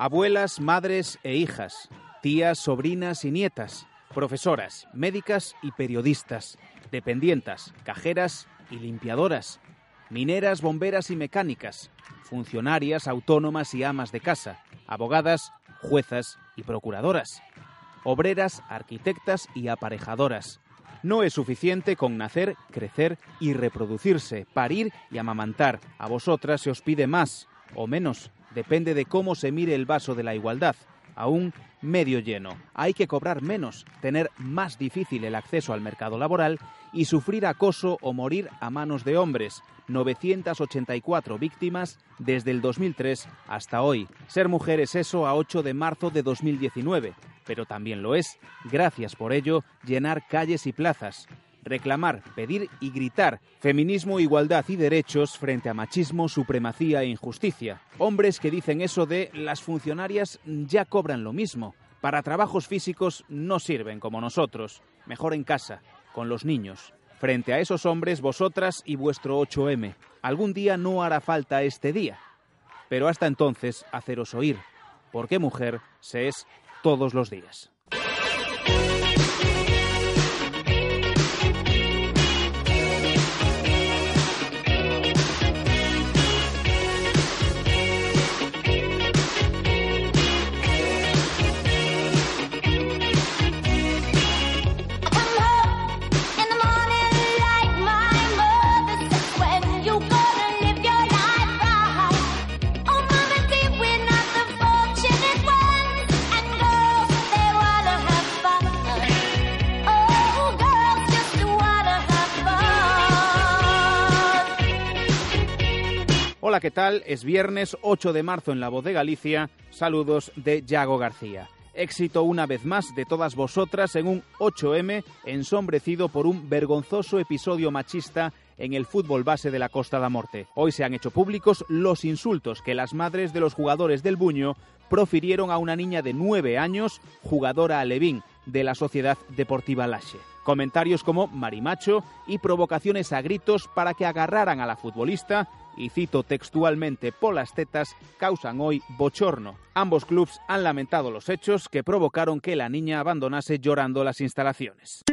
Abuelas, madres e hijas, tías, sobrinas y nietas, profesoras, médicas y periodistas, dependientas, cajeras y limpiadoras, mineras, bomberas y mecánicas, funcionarias, autónomas y amas de casa, abogadas, juezas y procuradoras, obreras, arquitectas y aparejadoras, no es suficiente con nacer, crecer y reproducirse, parir y amamantar. A vosotras se os pide más o menos. Depende de cómo se mire el vaso de la igualdad. Aún medio lleno. Hay que cobrar menos, tener más difícil el acceso al mercado laboral y sufrir acoso o morir a manos de hombres. 984 víctimas desde el 2003 hasta hoy. Ser mujer es eso a 8 de marzo de 2019 pero también lo es, gracias por ello, llenar calles y plazas, reclamar, pedir y gritar feminismo, igualdad y derechos frente a machismo, supremacía e injusticia. Hombres que dicen eso de las funcionarias ya cobran lo mismo. Para trabajos físicos no sirven como nosotros. Mejor en casa, con los niños. Frente a esos hombres, vosotras y vuestro 8M. Algún día no hará falta este día. Pero hasta entonces, haceros oír. Porque mujer se es todos los días. Hola, ¿qué tal? Es viernes 8 de marzo en la voz de Galicia. Saludos de Yago García. Éxito una vez más de todas vosotras en un 8M ensombrecido por un vergonzoso episodio machista en el fútbol base de la Costa da Morte. Hoy se han hecho públicos los insultos que las madres de los jugadores del Buño profirieron a una niña de 9 años, jugadora alevín de la Sociedad Deportiva Lache. Comentarios como marimacho y provocaciones a gritos para que agarraran a la futbolista y cito textualmente, por las tetas, causan hoy bochorno. Ambos clubes han lamentado los hechos que provocaron que la niña abandonase llorando las instalaciones.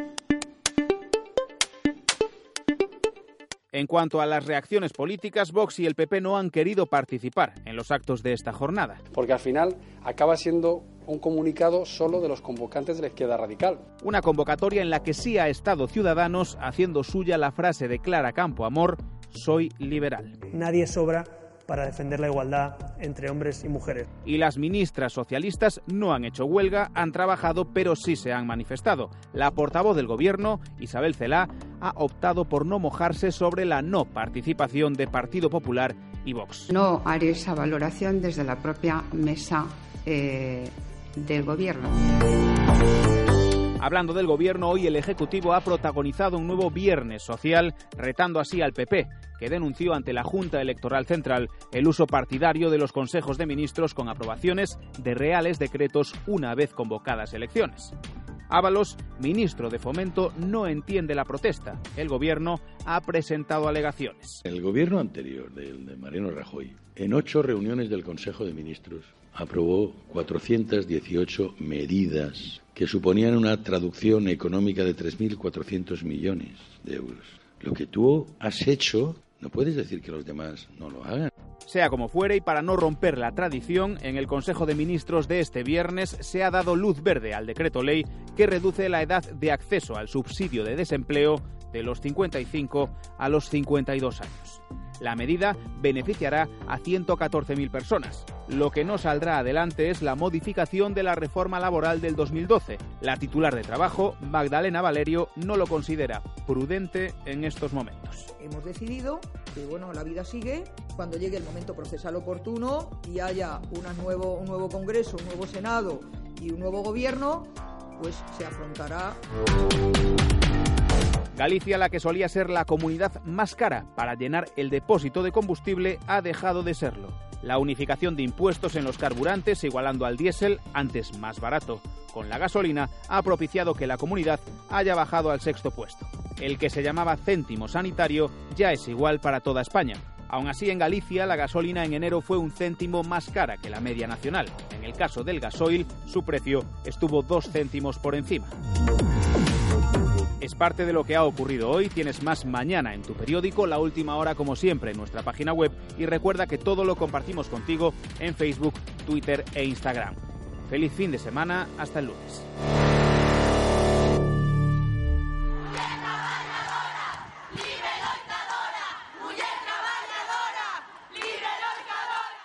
En cuanto a las reacciones políticas, Vox y el PP no han querido participar en los actos de esta jornada. Porque al final acaba siendo un comunicado solo de los convocantes de la izquierda radical. Una convocatoria en la que sí ha estado Ciudadanos haciendo suya la frase de Clara Campo Amor, soy liberal. Nadie sobra para defender la igualdad entre hombres y mujeres. Y las ministras socialistas no han hecho huelga, han trabajado, pero sí se han manifestado. La portavoz del Gobierno, Isabel Celá, ha optado por no mojarse sobre la no participación de Partido Popular y Vox. No haré esa valoración desde la propia mesa eh, del Gobierno. Hablando del gobierno, hoy el Ejecutivo ha protagonizado un nuevo viernes social, retando así al PP, que denunció ante la Junta Electoral Central el uso partidario de los consejos de ministros con aprobaciones de reales decretos una vez convocadas elecciones. Ábalos, ministro de Fomento, no entiende la protesta. El gobierno ha presentado alegaciones. El gobierno anterior, del de Mariano Rajoy, en ocho reuniones del Consejo de Ministros, aprobó 418 medidas que suponían una traducción económica de 3.400 millones de euros. Lo que tú has hecho, no puedes decir que los demás no lo hagan. Sea como fuere, y para no romper la tradición, en el Consejo de Ministros de este viernes se ha dado luz verde al decreto ley que reduce la edad de acceso al subsidio de desempleo de los 55 a los 52 años. La medida beneficiará a 114.000 personas. Lo que no saldrá adelante es la modificación de la reforma laboral del 2012. La titular de trabajo, Magdalena Valerio, no lo considera prudente en estos momentos. Hemos decidido que bueno, la vida sigue, cuando llegue el momento procesal oportuno y haya un nuevo Congreso, un nuevo Senado y un nuevo Gobierno, pues se afrontará. Galicia, la que solía ser la comunidad más cara para llenar el depósito de combustible, ha dejado de serlo. La unificación de impuestos en los carburantes, igualando al diésel, antes más barato, con la gasolina, ha propiciado que la comunidad haya bajado al sexto puesto. El que se llamaba céntimo sanitario ya es igual para toda España. Aún así, en Galicia, la gasolina en enero fue un céntimo más cara que la media nacional. En el caso del gasoil, su precio estuvo dos céntimos por encima. Es parte de lo que ha ocurrido hoy. Tienes más mañana en tu periódico, la última hora como siempre en nuestra página web y recuerda que todo lo compartimos contigo en Facebook, Twitter e Instagram. Feliz fin de semana, hasta el lunes.